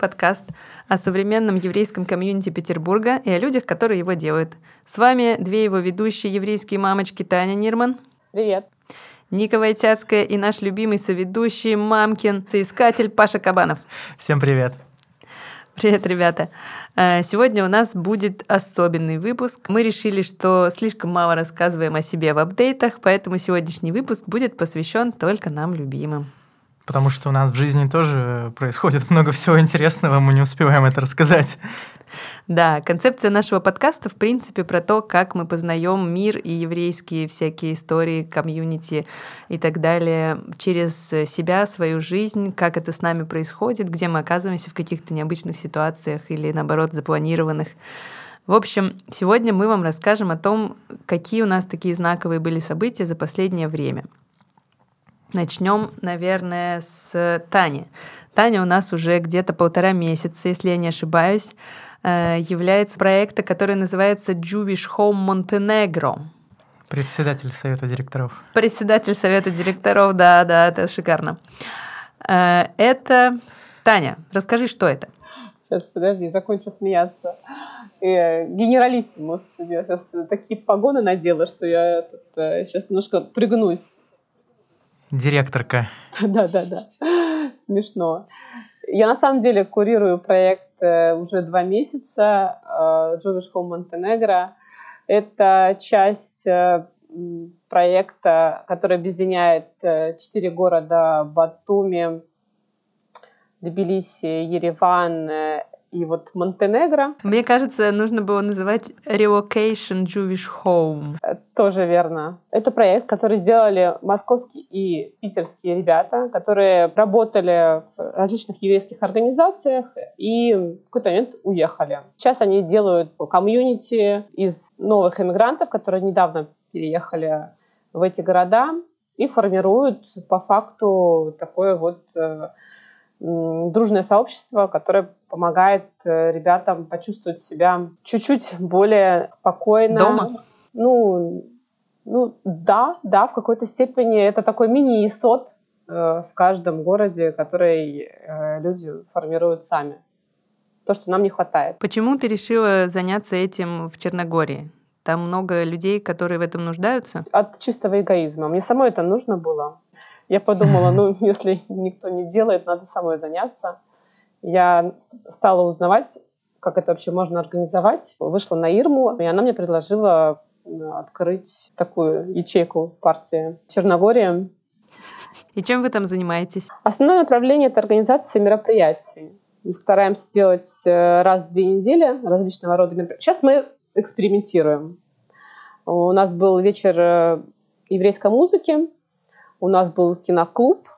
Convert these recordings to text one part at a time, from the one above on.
подкаст о современном еврейском комьюнити Петербурга и о людях, которые его делают. С вами две его ведущие еврейские мамочки Таня Нирман. Привет. Ника Войтяцкая и наш любимый соведущий мамкин, соискатель Паша Кабанов. Всем привет. Привет, ребята. Э, сегодня у нас будет особенный выпуск. Мы решили, что слишком мало рассказываем о себе в апдейтах, поэтому сегодняшний выпуск будет посвящен только нам любимым потому что у нас в жизни тоже происходит много всего интересного, мы не успеваем это рассказать. Да, концепция нашего подкаста, в принципе, про то, как мы познаем мир и еврейские всякие истории, комьюнити и так далее через себя, свою жизнь, как это с нами происходит, где мы оказываемся в каких-то необычных ситуациях или, наоборот, запланированных. В общем, сегодня мы вам расскажем о том, какие у нас такие знаковые были события за последнее время — Начнем, наверное, с Тани. Таня у нас уже где-то полтора месяца, если я не ошибаюсь, э, является проекта, который называется Jewish Home Montenegro. Председатель совета директоров. Председатель совета директоров, да, да, это шикарно. Э, это Таня, расскажи, что это? Сейчас, подожди, закончу смеяться. Э, генералиссимус. Я сейчас такие погоны надела, что я тут, сейчас немножко пригнусь. Директорка. Да, да, да. Смешно. Я на самом деле курирую проект э, уже два месяца э, Jewish Home Montenegro. Это часть э, проекта, который объединяет четыре города Батуми, Тбилиси, Ереван и вот Монтенегро. Мне кажется, нужно было называть Relocation Jewish Home. Тоже верно. Это проект, который сделали московские и питерские ребята, которые работали в различных еврейских организациях и в какой-то момент уехали. Сейчас они делают комьюнити из новых иммигрантов, которые недавно переехали в эти города и формируют по факту такое вот э, дружное сообщество, которое помогает э, ребятам почувствовать себя чуть-чуть более спокойно. Дома? Ну, ну да, да, в какой-то степени это такой мини-исот э, в каждом городе, который э, люди формируют сами. То, что нам не хватает. Почему ты решила заняться этим в Черногории? Там много людей, которые в этом нуждаются? От чистого эгоизма. Мне самой это нужно было. Я подумала, ну, если никто не делает, надо самой заняться. Я стала узнавать, как это вообще можно организовать. Вышла на Ирму, и она мне предложила открыть такую ячейку партии Черногория. И чем вы там занимаетесь? Основное направление — это организация мероприятий. Мы стараемся делать э, раз в две недели различного рода мероприятия. Сейчас мы экспериментируем. У нас был вечер э, еврейской музыки, у нас был киноклуб.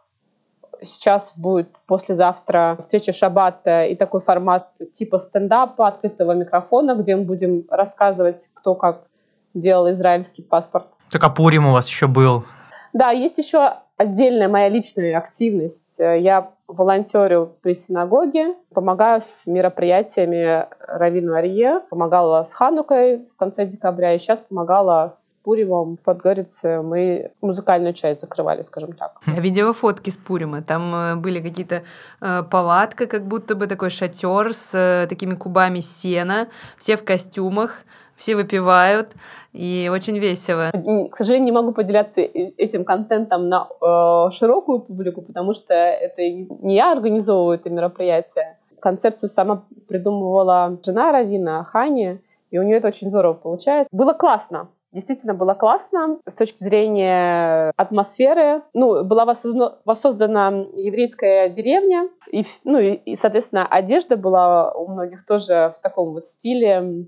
Сейчас будет послезавтра встреча Шаббата и такой формат типа стендапа, открытого микрофона, где мы будем рассказывать, кто как делал израильский паспорт. Так а Пурим у вас еще был? Да, есть еще отдельная моя личная активность. Я волонтерю при синагоге, помогаю с мероприятиями Равину Арье, помогала с Ханукой в конце декабря, и сейчас помогала с Пуримом в Подгорице мы музыкальную часть закрывали, скажем так. Я видела фотки с Пурима. Там э, были какие-то э, палатка, как будто бы такой шатер с э, такими кубами сена, все в костюмах, все выпивают, и очень весело. К сожалению, не могу поделяться этим контентом на э, широкую публику, потому что это не я организовываю это мероприятие. Концепцию сама придумывала жена Равина, Хани, и у нее это очень здорово получается. Было классно. Действительно было классно с точки зрения атмосферы. Ну, была воссоздана еврейская деревня, и, ну, и, соответственно, одежда была у многих тоже в таком вот стиле.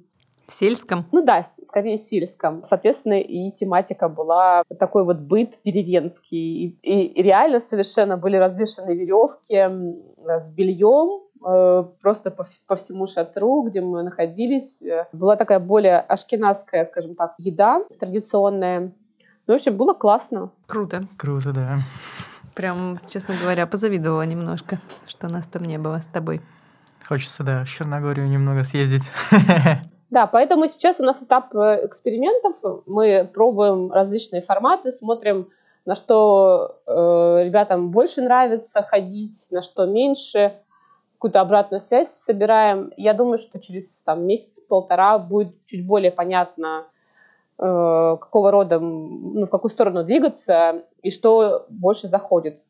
Сельском? Ну да, скорее сельском. Соответственно, и тематика была такой вот быт деревенский. И, и реально совершенно были развешаны веревки с бельем, Э, просто по, по всему шатру, где мы находились. Была такая более ашкенадская, скажем так, еда традиционная. Ну, в общем, было классно. Круто. Круто, да. Прям, честно говоря, позавидовала немножко, что нас там не было с тобой. Хочется, да, в Черногорию немного съездить. Да, поэтому сейчас у нас этап э, экспериментов. Мы пробуем различные форматы, смотрим, на что э, ребятам больше нравится ходить, на что меньше какую-то обратную связь собираем. Я думаю, что через там, месяц-полтора будет чуть более понятно, э, какого рода, ну, в какую сторону двигаться и что больше заходит.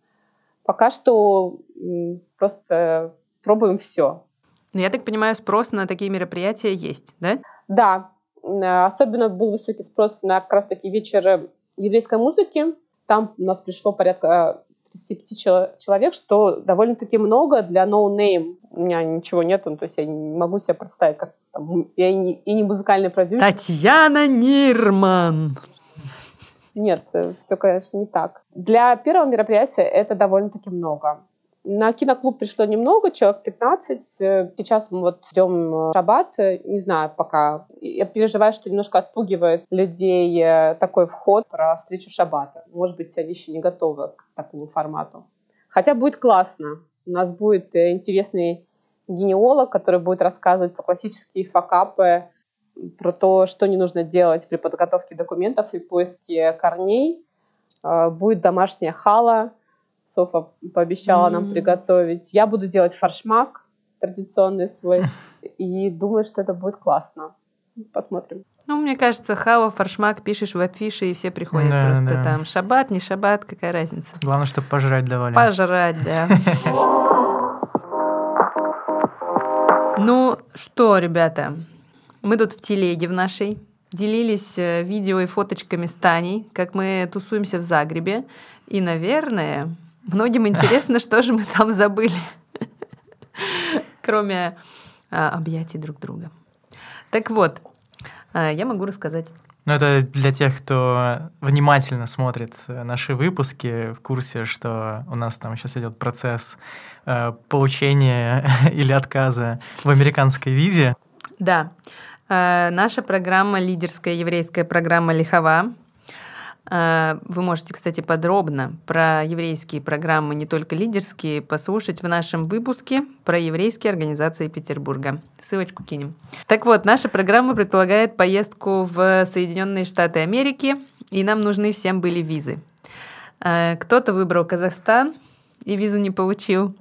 Пока что э, просто пробуем все. Но я так понимаю, спрос на такие мероприятия есть, да? Да. Э, особенно был высокий спрос на как раз-таки вечер еврейской музыки. Там у нас пришло порядка 35 человек, что довольно-таки много для no-name. У меня ничего нет, ну, то есть я не могу себе представить, как там, я и не, и не музыкальный продюсер. Татьяна Нирман! Нет, э, все, конечно, не так. Для первого мероприятия это довольно-таки много. На киноклуб пришло немного, человек 15. Э, сейчас мы вот ждем э, шаббат. Не знаю пока. Я переживаю, что немножко отпугивает людей э, такой вход про встречу шаббата. Может быть, они еще не готовы к такому формату. Хотя будет классно. У нас будет интересный генеолог, который будет рассказывать про классические факапы, про то, что не нужно делать при подготовке документов и поиске корней. Будет домашняя хала, Софа пообещала mm-hmm. нам приготовить. Я буду делать фаршмак традиционный свой. И думаю, что это будет классно. Посмотрим. Ну, мне кажется, хава, фаршмак пишешь в афише, и все приходят да, просто да. там. Шаббат, не шаббат, какая разница. Главное, чтобы пожрать давали. Пожрать, да. Ну что, ребята, мы тут в телеге в нашей делились э, видео и фоточками с Таней, как мы тусуемся в Загребе. И, наверное, Многим интересно, что же мы там забыли, кроме а, объятий друг друга. Так вот, а, я могу рассказать. Ну, это для тех, кто внимательно смотрит наши выпуски, в курсе, что у нас там сейчас идет процесс э, получения или отказа в американской визе. Да. Э, наша программа, лидерская еврейская программа «Лихова», вы можете, кстати, подробно про еврейские программы, не только лидерские, послушать в нашем выпуске про еврейские организации Петербурга. Ссылочку кинем. Так вот, наша программа предполагает поездку в Соединенные Штаты Америки, и нам нужны всем были визы. А, кто-то выбрал Казахстан и визу не получил.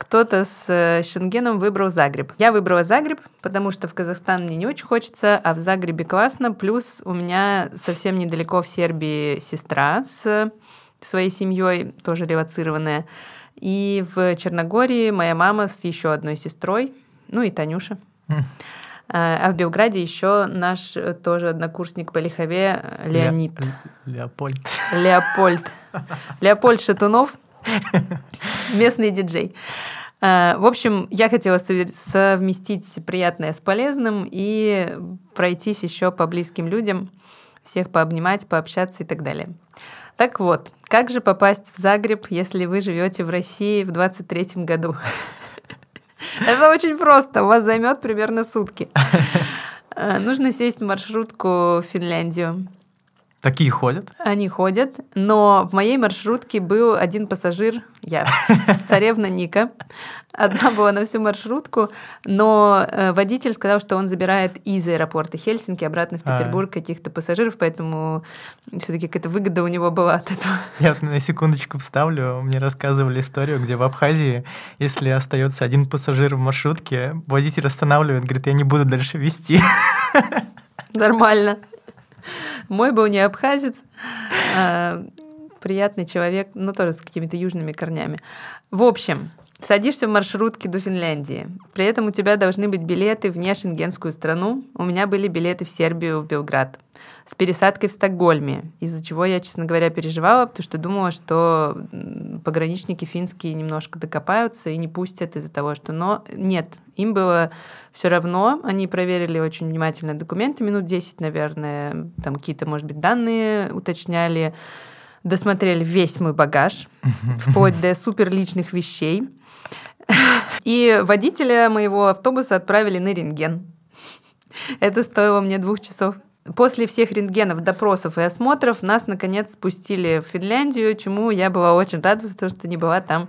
Кто-то с э, Шенгеном выбрал Загреб. Я выбрала Загреб, потому что в Казахстан мне не очень хочется, а в Загребе классно. Плюс у меня совсем недалеко в Сербии сестра с своей семьей, тоже релацированная. И в Черногории моя мама с еще одной сестрой, ну и Танюша. Хм. А в Белграде еще наш э, тоже однокурсник по Лихове Леонид. Леопольд. Леопольд. Леопольд Шатунов. Местный диджей. А, в общем, я хотела совместить приятное с полезным и пройтись еще по близким людям, всех пообнимать, пообщаться и так далее. Так вот, как же попасть в Загреб, если вы живете в России в 23 году? Это очень просто, у вас займет примерно сутки. А, нужно сесть в маршрутку в Финляндию. Такие ходят? Они ходят, но в моей маршрутке был один пассажир, я, царевна Ника. Одна была на всю маршрутку, но э, водитель сказал, что он забирает из аэропорта Хельсинки обратно в а. Петербург каких-то пассажиров, поэтому все-таки какая-то выгода у него была от этого. Я на секундочку вставлю. Мне рассказывали историю, где в Абхазии, если остается один пассажир в маршрутке, водитель останавливает, говорит, я не буду дальше вести. Нормально. Мой был не абхазец, а приятный человек, но тоже с какими-то южными корнями. В общем, Садишься в маршрутке до Финляндии. При этом у тебя должны быть билеты в нешенгенскую страну. У меня были билеты в Сербию, в Белград. С пересадкой в Стокгольме, из-за чего я, честно говоря, переживала, потому что думала, что пограничники финские немножко докопаются и не пустят из-за того, что... Но нет, им было все равно. Они проверили очень внимательно документы, минут 10, наверное, там какие-то, может быть, данные уточняли досмотрели весь мой багаж, вплоть до супер личных вещей. И водителя моего автобуса отправили на рентген. Это стоило мне двух часов. После всех рентгенов, допросов и осмотров нас, наконец, спустили в Финляндию, чему я была очень рада, потому что не была там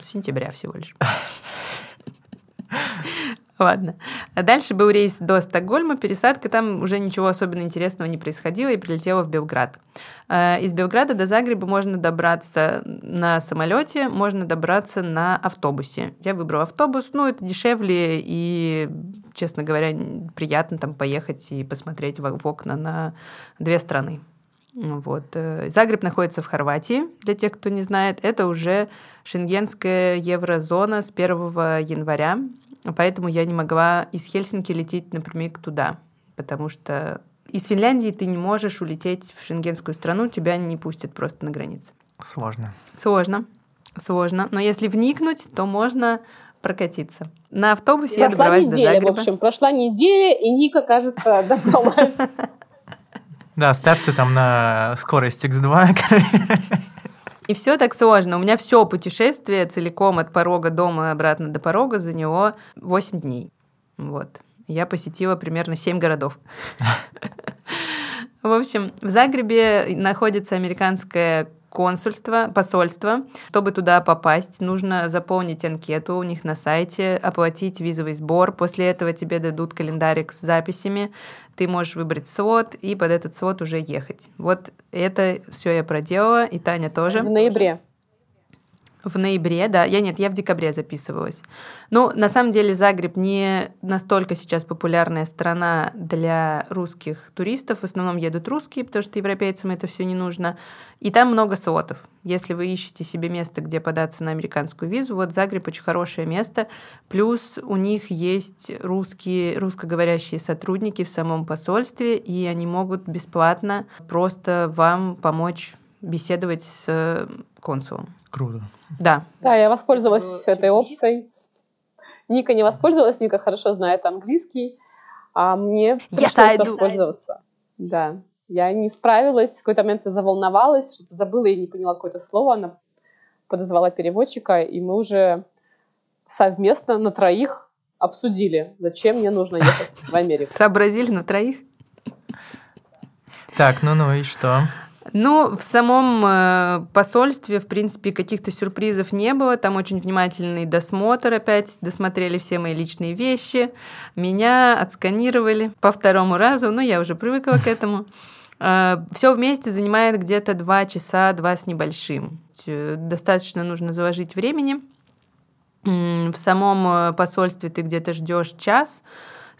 с сентября всего лишь. Ладно. А дальше был рейс до Стокгольма, пересадка, там уже ничего особенно интересного не происходило, и прилетела в Белград. Э, из Белграда до Загреба можно добраться на самолете, можно добраться на автобусе. Я выбрала автобус, ну, это дешевле и, честно говоря, приятно там поехать и посмотреть в окна на две страны. Вот. Э, Загреб находится в Хорватии, для тех, кто не знает. Это уже шенгенская еврозона с 1 января поэтому я не могла из Хельсинки лететь напрямик туда, потому что из Финляндии ты не можешь улететь в шенгенскую страну, тебя не пустят просто на границе. Сложно. Сложно, сложно. Но если вникнуть, то можно прокатиться. На автобусе прошла я добралась неделя, до Загреба. в общем, прошла неделя, и Ника, кажется, добралась. Да, ставьте там на скорость X2. И все так сложно. У меня все путешествие целиком от порога дома обратно до порога за него 8 дней. Вот. Я посетила примерно 7 городов. В общем, в Загребе находится американская консульство, посольство. Чтобы туда попасть, нужно заполнить анкету у них на сайте, оплатить визовый сбор. После этого тебе дадут календарик с записями. Ты можешь выбрать слот и под этот слот уже ехать. Вот это все я проделала, и Таня тоже. В ноябре. В ноябре, да. Я нет, я в декабре записывалась. Ну, на самом деле, Загреб не настолько сейчас популярная страна для русских туристов. В основном едут русские, потому что европейцам это все не нужно. И там много слотов. Если вы ищете себе место, где податься на американскую визу, вот Загреб очень хорошее место. Плюс у них есть русские, русскоговорящие сотрудники в самом посольстве, и они могут бесплатно просто вам помочь беседовать с консулом. Круто. Да. Да, я воспользовалась этой опцией. Ника не воспользовалась, Ника хорошо знает английский, а мне Yes, пришлось воспользоваться. Да, я не справилась, в какой-то момент я заволновалась, что-то забыла и не поняла какое-то слово, она подозвала переводчика, и мы уже совместно на троих обсудили, зачем мне нужно ехать в Америку. Сообразили на троих? Так, ну-ну, и что? Ну, в самом э, посольстве, в принципе, каких-то сюрпризов не было. Там очень внимательный досмотр опять. Досмотрели все мои личные вещи. Меня отсканировали по второму разу. Ну, я уже привыкла к этому. Все вместе занимает где-то два часа, два с небольшим. Э, Достаточно нужно заложить времени. В самом э, посольстве ты где-то ждешь час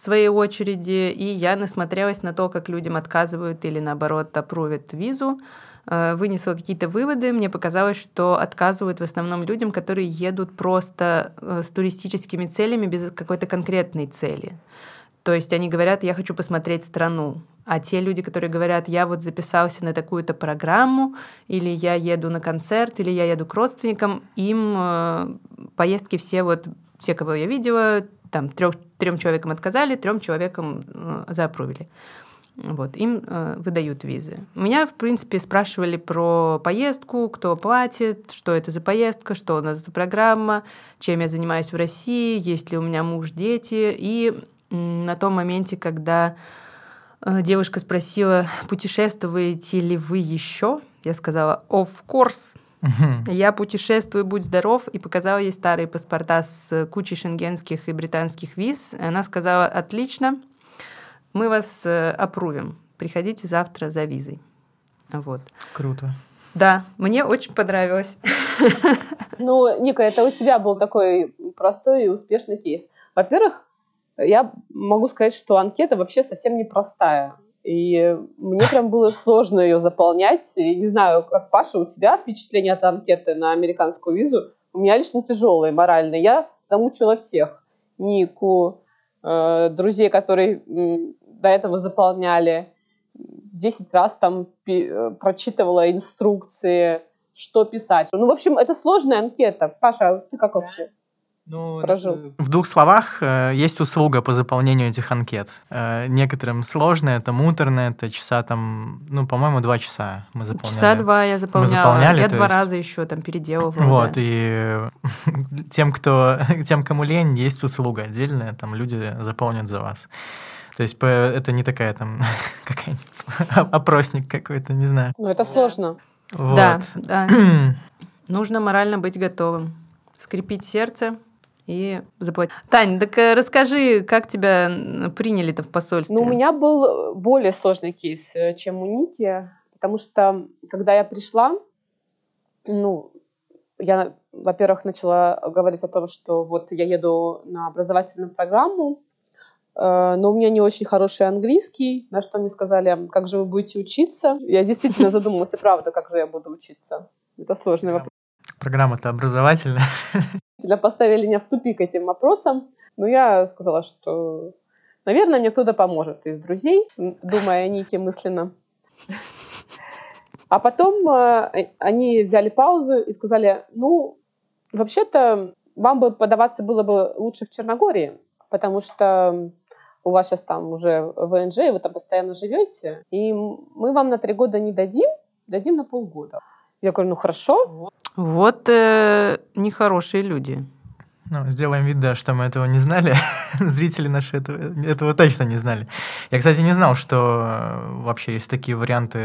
своей очереди, и я насмотрелась на то, как людям отказывают или наоборот опровят визу, Э, вынесла какие-то выводы. Мне показалось, что отказывают в основном людям, которые едут просто э, с туристическими целями без какой-то конкретной цели. То есть они говорят, я хочу посмотреть страну. А те люди, которые говорят, я вот записался на такую-то программу, или я еду на концерт, или я еду к родственникам, им э, поездки все вот, все, кого я видела, там трех, трем человекам отказали, трем человекам э, заапрувили. Вот, им э, выдают визы. Меня, в принципе, спрашивали про поездку, кто платит, что это за поездка, что у нас за программа, чем я занимаюсь в России, есть ли у меня муж, дети. И на том моменте, когда э, девушка спросила, путешествуете ли вы еще, я сказала, of course, Я путешествую, будь здоров, и показала ей старые паспорта с кучей шенгенских и британских виз. Она сказала, отлично, мы вас э, опрувим, приходите завтра за визой. Вот. Круто. Да, мне очень понравилось. Ну, Ника, это у тебя был такой простой и успешный кейс. Во-первых, я могу сказать, что анкета вообще совсем непростая. И мне прям было сложно ее заполнять. И не знаю, как Паша, у тебя впечатление от анкеты на американскую визу? У меня лично тяжелое морально. Я замучила всех. Нику, э, друзей, которые до этого заполняли. Десять раз там пи- э, прочитывала инструкции, что писать. Ну, в общем, это сложная анкета. Паша, ты как вообще? Прожил. В двух словах, э, есть услуга по заполнению этих анкет. Э, Некоторым сложно, это муторно, это часа там, ну, по-моему, два часа мы заполняли. Часа два я заполняла. заполняли, я два есть- раза еще там переделывала. Вот, да. и тем, кто, тем, кому лень, есть услуга отдельная, там люди заполнят за вас. То есть это не такая там какая-нибудь опросник какой-то, не знаю. Ну, это сложно. Да, Вот. да. Нужно морально быть готовым. Скрепить сердце и заплатить. Тань, так э, расскажи, как тебя приняли-то в посольстве? Ну, у меня был более сложный кейс, э, чем у Ники, потому что, когда я пришла, ну, я, во-первых, начала говорить о том, что вот я еду на образовательную программу, э, но у меня не очень хороший английский, на что мне сказали, как же вы будете учиться. Я действительно задумалась, и правда, как же я буду учиться. Это сложный вопрос. Программа-то образовательная. Для поставили меня в тупик этим вопросом, но я сказала, что, наверное, мне кто-то поможет из друзей, думая о Нике мысленно. А потом э, они взяли паузу и сказали, ну, вообще-то вам бы подаваться было бы лучше в Черногории, потому что у вас сейчас там уже ВНЖ, и вы там постоянно живете, и мы вам на три года не дадим, дадим на полгода. Я говорю, ну хорошо. Вот э, нехорошие люди. Ну, сделаем вид, да, что мы этого не знали. Зрители наши этого, этого точно не знали. Я, кстати, не знал, что э, вообще есть такие варианты.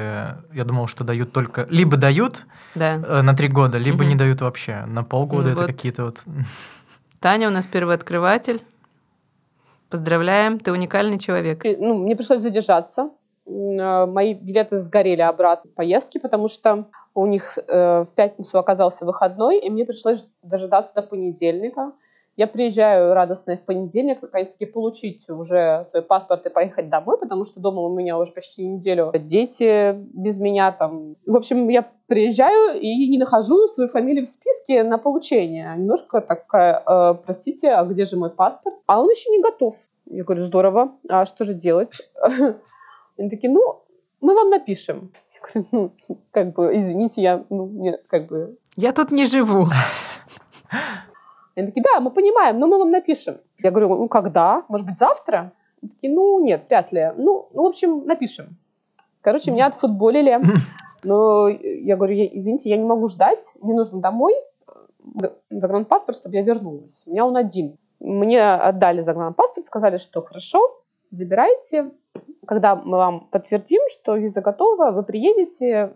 Я думал, что дают только... Либо дают да. Э, на три года, либо угу. не дают вообще. На полгода ну, это вот. какие-то вот... Таня у нас первооткрыватель. Поздравляем, ты уникальный человек. Ну, мне пришлось задержаться. Э, мои билеты сгорели обратно поездки, потому что у них э, в пятницу оказался выходной, и мне пришлось дожидаться до понедельника. Я приезжаю радостная в понедельник, наконец-таки получить уже свой паспорт и поехать домой, потому что дома у меня уже почти неделю дети без меня там. В общем, я приезжаю и не нахожу свою фамилию в списке на получение. Немножко такая, э, простите, а где же мой паспорт? А он еще не готов. Я говорю, здорово, а что же делать? Они такие, ну, мы вам напишем. Ну, как бы, извините, я, ну, нет, как бы... Я тут не живу. Они такие, да, мы понимаем, но мы вам напишем. Я говорю, ну, когда? Может быть, завтра? Они такие, ну, нет, вряд ли. Ну, ну в общем, напишем. Короче, меня отфутболили. Но я говорю, извините, я не могу ждать, мне нужно домой загранпаспорт, чтобы я вернулась. У меня он один. Мне отдали загранпаспорт, сказали, что хорошо, забирайте, когда мы вам подтвердим, что виза готова, вы приедете,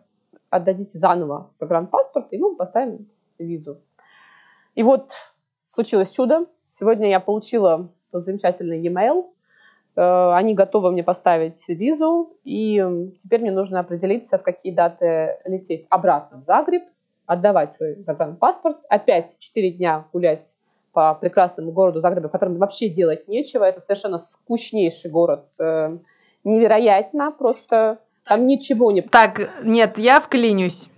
отдадите заново загранпаспорт, и мы поставим визу. И вот случилось чудо. Сегодня я получила тот замечательный e-mail. Э, они готовы мне поставить визу, и теперь мне нужно определиться, в какие даты лететь обратно в Загреб, отдавать свой загранпаспорт, опять 4 дня гулять по прекрасному городу Загребе, в котором вообще делать нечего. Это совершенно скучнейший город э, невероятно, просто там ничего не... Так, нет, я вклинюсь.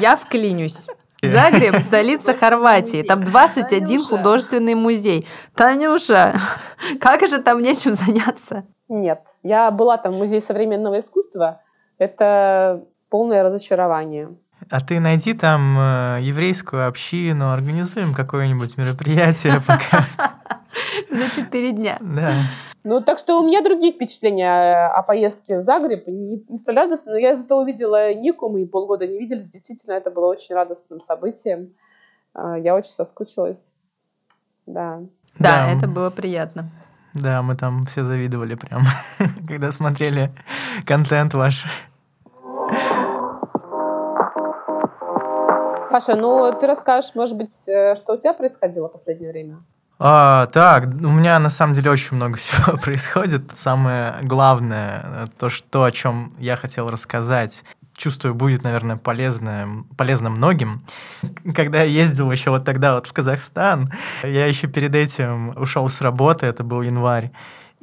Я вклинюсь. Загреб – столица Хорватии. Там 21 Танюша. художественный музей. Танюша, как же там нечем заняться? Нет, я была там в музее современного искусства. Это полное разочарование. А ты найди там э, еврейскую общину, организуем какое-нибудь мероприятие пока. За четыре дня. Да. Ну, так что у меня другие впечатления о поездке в Загреб. Не, не столь радостно, но я зато увидела Нику, мы полгода не виделись. Действительно, это было очень радостным событием. А, я очень соскучилась. Да. Да, да. это было приятно. Да, мы там все завидовали прям, когда смотрели контент ваш. Паша, ну ты расскажешь, может быть, э, что у тебя происходило в последнее время? А, так, у меня на самом деле очень много всего происходит. Самое главное, то, что, о чем я хотел рассказать, чувствую, будет, наверное, полезно, полезно многим. Когда я ездил еще вот тогда вот в Казахстан, я еще перед этим ушел с работы, это был январь,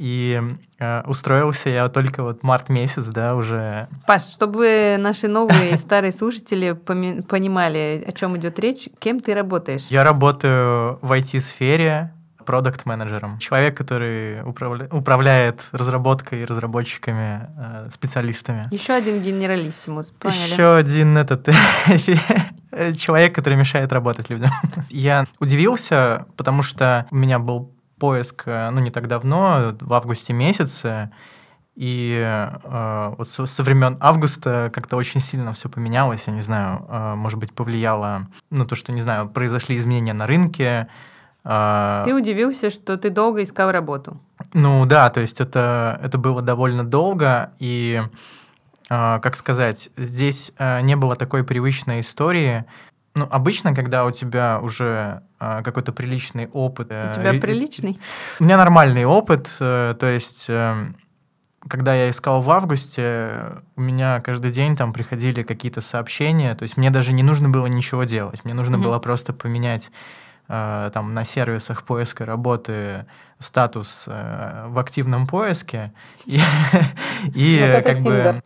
и э, устроился я только вот март месяц, да, уже. Паш, чтобы наши новые и старые слушатели понимали, о чем идет речь, кем ты работаешь? Я работаю в IT-сфере, продукт-менеджером. Человек, который управля... управляет разработкой и разработчиками, э, специалистами. Еще один генералиссимус, поняли? Еще один этот человек, который мешает работать людям. Я удивился, потому что у меня был поиск, э, ну, не так давно, в августе месяце, и э, вот со, со времен августа как-то очень сильно все поменялось, я не знаю, э, может быть, повлияло, ну, то, что, не знаю, произошли изменения на рынке. Э, ты удивился, что ты долго искал работу? Ну, да, то есть это, это было довольно долго, и, э, как сказать, здесь э, не было такой привычной истории, Ну, обычно, когда у тебя уже какой-то приличный опыт... У тебя приличный? У меня нормальный опыт, э, то есть... Э, когда я искал в августе, у меня каждый день там приходили какие-то сообщения, то есть мне даже не нужно было ничего делать, мне нужно mm-hmm. было просто поменять э, там на сервисах поиска работы статус э, в активном поиске и как бы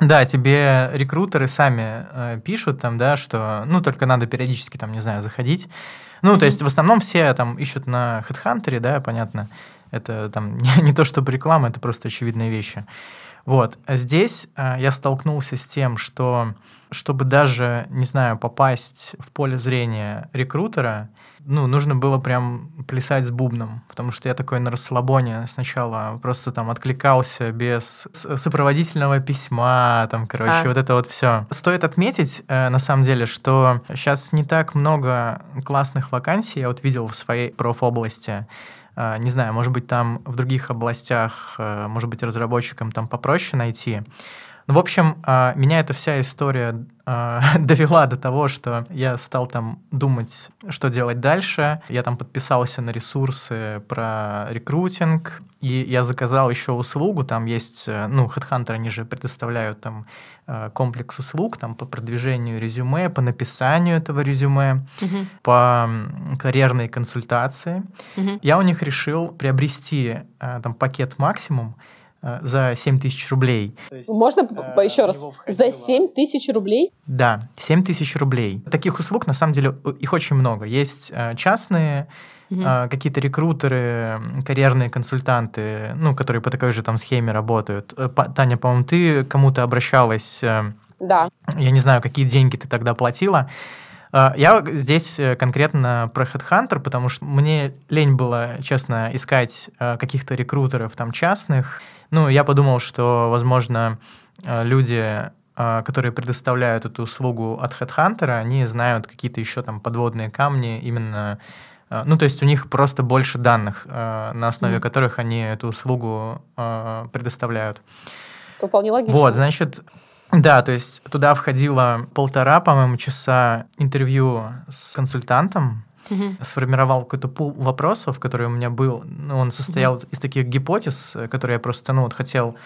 да, тебе рекрутеры сами э, пишут там, да, что, ну, только надо периодически там, не знаю, заходить. Ну, mm-hmm. то есть в основном все там ищут на HeadHunter, да, понятно. Это там не, не то чтобы реклама, это просто очевидные вещи. Вот. А здесь э, я столкнулся с тем, что чтобы даже, не знаю, попасть в поле зрения рекрутера, ну, нужно было прям плясать с бубном, потому что я такой на расслабоне сначала просто там откликался без сопроводительного письма, там, короче, а. вот это вот все. Стоит отметить, э, на самом деле, что сейчас не так много классных вакансий я вот видел в своей профобласти. Э, не знаю, может быть, там в других областях, э, может быть, разработчикам там попроще найти. Ну, в общем, а, меня эта вся история а, довела до того, что я стал там думать, что делать дальше. Я там подписался на ресурсы про рекрутинг, и я заказал еще услугу. Там есть, э, ну, HeadHunter, они же предоставляют там э, комплекс услуг там по продвижению резюме, по написанию этого резюме, uh-huh. по карьерной консультации. Uh-huh. Я у них решил приобрести э, там пакет максимум, за 7 тысяч рублей. Есть, Можно э, еще раз? За 7 тысяч рублей? Да, 7 тысяч рублей. Таких услуг, на самом деле, их очень много. Есть э, частные, угу. э, какие-то рекрутеры, карьерные консультанты, ну, которые по такой же там схеме работают. Э, Таня, по-моему, ты кому-то обращалась... Э, да. Я не знаю, какие деньги ты тогда платила. А, я здесь э, конкретно про Headhunter, потому что мне лень было, честно, искать э, каких-то рекрутеров там частных. Ну, я подумал, что, возможно, э, люди, которые предоставляют эту услугу от Headhunter, они знают какие-то еще там подводные камни именно ну, то есть у них просто больше данных, на основе mm-hmm. которых они эту услугу предоставляют. Вполне логично. Вот, значит, да, то есть туда входило полтора, по-моему, часа интервью с консультантом, угу. сформировал какой-то пул вопросов, который у меня был. Ну, он состоял угу. из таких гипотез, которые я просто, ну, вот хотел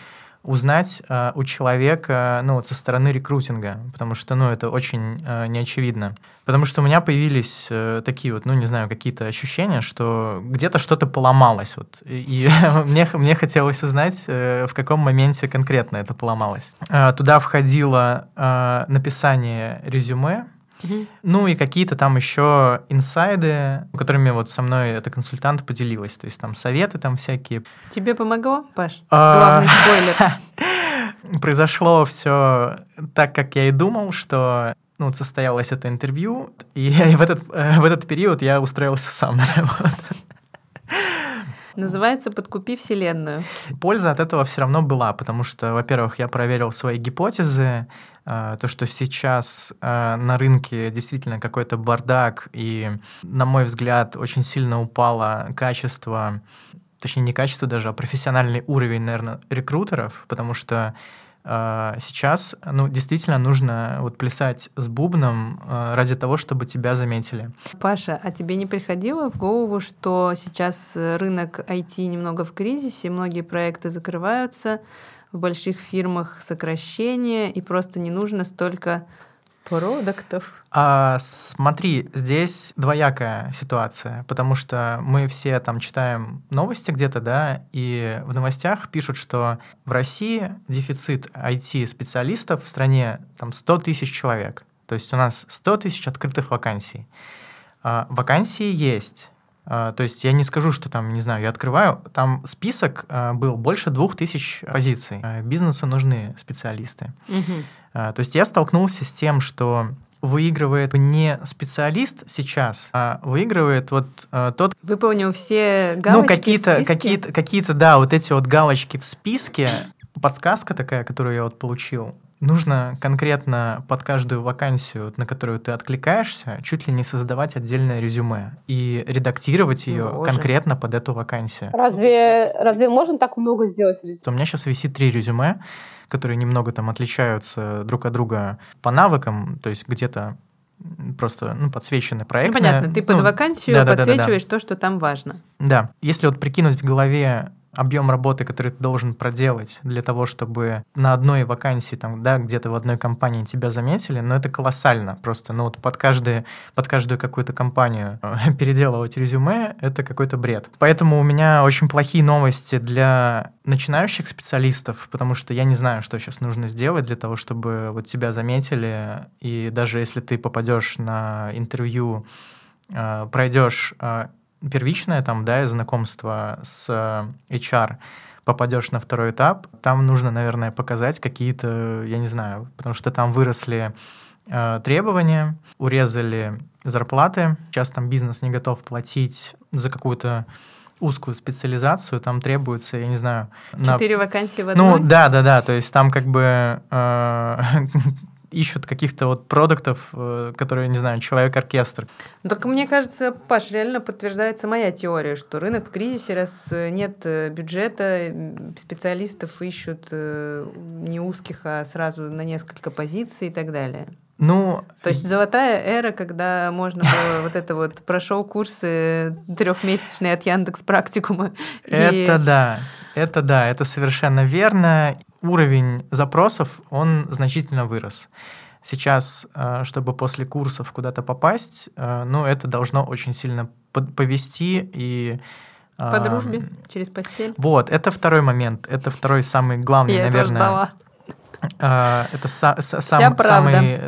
узнать э, у человека, ну, вот со стороны рекрутинга, потому что, ну, это очень э, неочевидно. Потому что у меня появились э, такие вот, ну, не знаю, какие-то ощущения, что где-то что-то поломалось, вот, и, мне, мне хотелось узнать, э, в каком моменте конкретно это поломалось. Э, туда входило э, написание резюме, ну и какие-то там еще инсайды, которыми вот со мной эта консультант поделилась. То есть там советы там всякие. Тебе помогло, Паш? А, Главный спойлер. Произошло все так, как я и думал, что ну, вот состоялось это интервью, и в этот, э, в этот период я устроился сам на работу. Называется «Подкупи Вселенную». Польза от этого все равно была, потому что, во-первых, я проверил свои гипотезы, э, то, что сейчас э, на рынке действительно какой-то бардак, и, на мой взгляд, очень сильно упало качество, точнее, не качество даже, а профессиональный уровень, наверное, рекрутеров, потому что сейчас, ну, действительно нужно вот плясать с бубном а, ради того, чтобы тебя заметили. Паша, а тебе не приходило в голову, что сейчас рынок IT немного в кризисе, многие проекты закрываются, в больших фирмах сокращение, и просто не нужно столько продуктов. А, смотри, здесь двоякая ситуация, потому что мы все там читаем новости где-то, да, и в новостях пишут, что в России дефицит IT-специалистов в стране там 100 тысяч человек. То есть у нас 100 тысяч открытых вакансий. А, вакансии есть. А, то есть я не скажу, что там, не знаю, я открываю, там список а, был больше двух тысяч позиций. А, бизнесу нужны специалисты. Угу. То есть я столкнулся с тем, что выигрывает не специалист сейчас, а выигрывает вот э, тот... Выполнил все ну, галочки Ну, какие-то, какие-то, какие-то, да, вот эти вот галочки в списке. Подсказка такая, которую я вот получил нужно конкретно под каждую вакансию, на которую ты откликаешься, чуть ли не создавать отдельное резюме и редактировать ее Боже. конкретно под эту вакансию. Разве, разве можно так много сделать? У меня сейчас висит три резюме, которые немного там отличаются друг от друга по навыкам, то есть где-то просто ну, подсвечены проекты. Ну, понятно, ты под ну, вакансию да, да, да, да, подсвечиваешь то, что там важно. Да, если вот прикинуть в голове объем работы, который ты должен проделать для того, чтобы на одной вакансии, там, да, где-то в одной компании тебя заметили, но это колоссально просто. Ну вот под, каждый, под каждую какую-то компанию э, переделывать резюме — это какой-то бред. Поэтому у меня очень плохие новости для начинающих специалистов, потому что я не знаю, что сейчас нужно сделать для того, чтобы вот тебя заметили, и даже если ты попадешь на интервью, э, пройдешь э, первичное там, да, знакомство с э, HR, попадешь на второй этап, там нужно, наверное, показать какие-то, я не знаю, потому что там выросли э, требования, урезали зарплаты, сейчас там бизнес не готов платить за какую-то узкую специализацию, там требуется, я не знаю... Четыре на... вакансии в одной? Ну, да, да, да, то есть там как бы э, ищут каких-то вот продуктов, э, которые, не знаю, человек-оркестр. Только мне кажется, Паш, реально подтверждается моя теория, что рынок в кризисе, раз э, нет э, бюджета, специалистов ищут не узких, а сразу на несколько позиций и так далее. Ну, то есть золотая эра, когда можно было вот это вот прошел курсы трехмесячные от Яндекс практикума. Это да, это да, это совершенно верно уровень запросов, он значительно вырос. Сейчас, э, чтобы после курсов куда-то попасть, э, ну, это должно очень сильно повести и э, по дружбе, через постель. Вот, это второй момент. Это второй самый главный, Я наверное. Это са- сам, самый,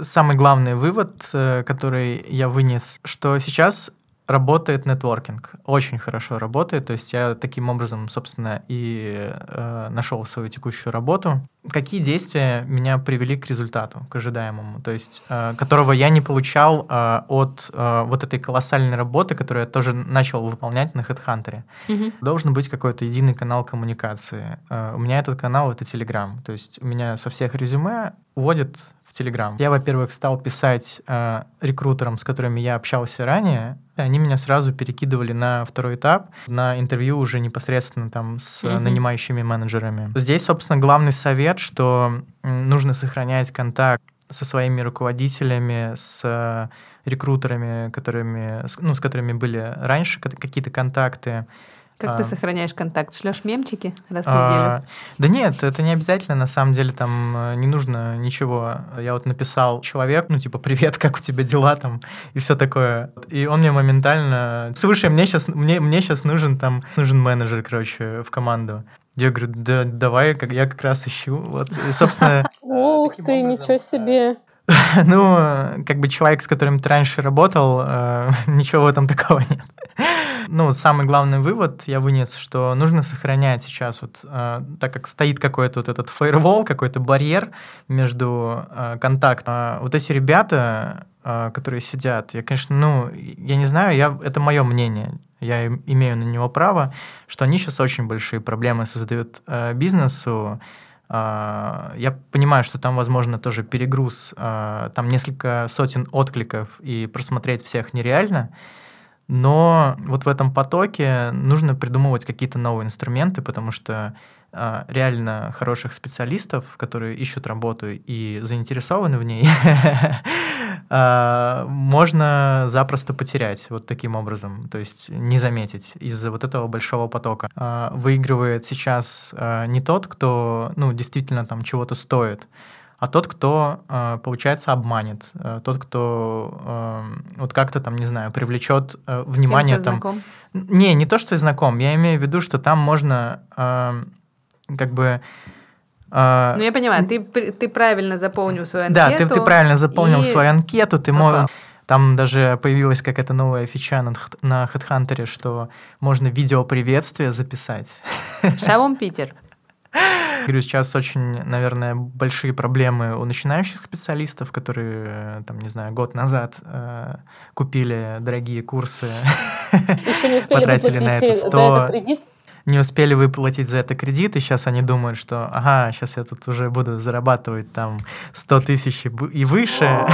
самый главный вывод, который я вынес, что сейчас работает нетворкинг, очень хорошо работает. То есть я таким образом, собственно, и э, нашел свою текущую работу. Какие действия меня привели к результату, к ожидаемому, то есть э, которого я не получал э, от э, вот этой колоссальной работы, которую я тоже начал выполнять на HeadHunter. Mm-hmm. Должен быть какой-то единый канал коммуникации. Э, у меня этот канал это Telegram, то есть у меня со всех резюме уводят в Telegram. Я, во-первых, стал писать э, рекрутерам, с которыми я общался ранее, они меня сразу перекидывали на второй этап, на интервью уже непосредственно там с mm-hmm. нанимающими менеджерами. Здесь, собственно, главный совет, что нужно сохранять контакт со своими руководителями, с рекрутерами, которыми, ну, с которыми были раньше какие-то контакты, как а, ты сохраняешь контакт? Шлешь мемчики раз в неделю? А, да нет, это не обязательно, на самом деле там э, не нужно ничего. Я вот написал человек, ну типа привет, как у тебя дела там и все такое. И он мне моментально, слушай, мне сейчас мне мне сейчас нужен там нужен менеджер, короче, в команду. Я говорю, да, давай, как я как раз ищу. Вот, и, собственно. Ух ты, ничего себе. Ну, как бы человек, с которым ты раньше работал, э, ничего в этом такого нет. Ну, самый главный вывод я вынес, что нужно сохранять сейчас, вот, э, так как стоит какой-то вот этот фаервол, какой-то барьер между э, контактом. Э, вот эти ребята, которые сидят, я, конечно, ну, я не знаю, я, это мое мнение, я имею на него право, что они сейчас очень большие проблемы создают бизнесу, я понимаю, что там, возможно, тоже перегруз, uh, там несколько сотен откликов, и просмотреть всех нереально. Но вот в этом потоке нужно придумывать какие-то новые инструменты, потому что реально хороших специалистов, которые ищут работу и заинтересованы в ней, э, можно запросто потерять вот таким образом, то есть не заметить из-за вот этого большого потока. Э, выигрывает сейчас не тот, кто ну, действительно там чего-то стоит, а тот, кто, получается, обманет, тот, кто вот как-то там, не знаю, привлечет внимание там. Знаком? Не, не то, что знаком. Я имею в виду, что там можно как бы ну, я понимаю, ты, ты правильно заполнил свою анкету. Да, ты, ты правильно заполнил и... свою анкету, ты можешь... Там даже появилась какая-то новая фича на, на HeadHunter, что можно видео-приветствие записать. Шалом, Питер. Говорю, сейчас очень, наверное, большие проблемы у начинающих специалистов, которые, там, не знаю, год назад э, купили дорогие курсы, потратили на это 100 не успели выплатить за это кредит, и сейчас они думают, что, ага, сейчас я тут уже буду зарабатывать там 100 тысяч и выше.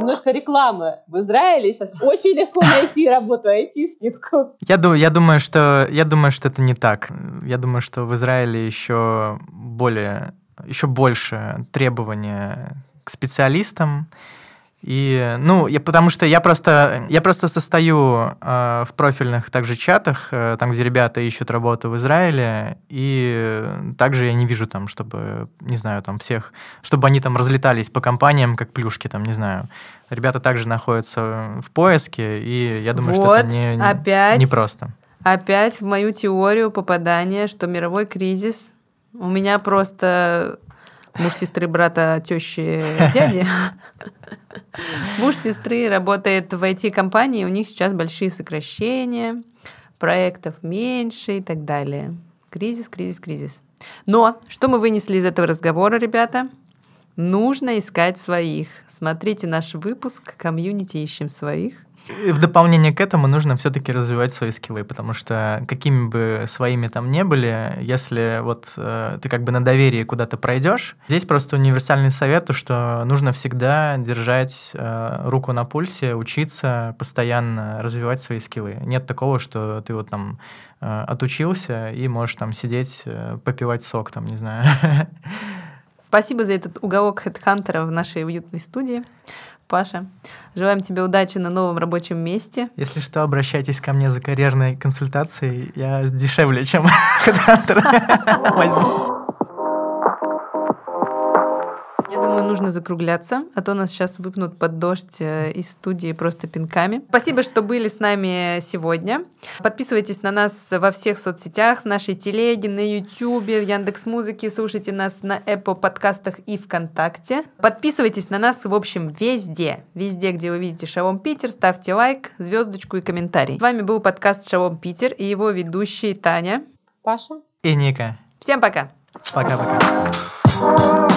немножко рекламы. В Израиле сейчас очень легко найти работу айтишнику. Я, думаю, я, думаю, что, я думаю, что это не так. Я думаю, что в Израиле еще более еще больше требования к специалистам. И, ну, я, потому что я просто, я просто состою э, в профильных также чатах, э, там, где ребята ищут работу в Израиле, и также я не вижу там, чтобы, не знаю, там всех, чтобы они там разлетались по компаниям, как плюшки, там, не знаю. Ребята также находятся в поиске, и я думаю, вот, что это не, не, опять, не просто. Опять в мою теорию попадания, что мировой кризис у меня просто муж сестры, брата, тещи, дяди. Муж сестры работает в IT-компании, у них сейчас большие сокращения, проектов меньше и так далее. Кризис, кризис, кризис. Но что мы вынесли из этого разговора, ребята? Нужно искать своих. Смотрите наш выпуск «Комьюнити ищем своих». И в дополнение к этому нужно все-таки развивать свои скиллы, потому что какими бы своими там не были, если вот э, ты как бы на доверии куда-то пройдешь, здесь просто универсальный совет, то, что нужно всегда держать э, руку на пульсе, учиться, постоянно развивать свои скиллы. Нет такого, что ты вот там э, отучился и можешь там сидеть, э, попивать сок, там, не знаю. Спасибо за этот уголок хедхантера в нашей уютной студии. Паша. Желаем тебе удачи на новом рабочем месте. Если что, обращайтесь ко мне за карьерной консультацией. Я дешевле, чем хедхантер возьму. Нужно закругляться, а то нас сейчас выпнут под дождь э, из студии просто пинками. Спасибо, что были с нами сегодня. Подписывайтесь на нас во всех соцсетях, в нашей телеге, на YouTube, в Яндекс Музыке, слушайте нас на Apple подкастах и ВКонтакте. Подписывайтесь на нас, в общем, везде. Везде, где вы видите Шалом Питер, ставьте лайк, звездочку и комментарий. С вами был подкаст Шалом Питер и его ведущие Таня, Паша и Ника. Всем пока! Пока-пока.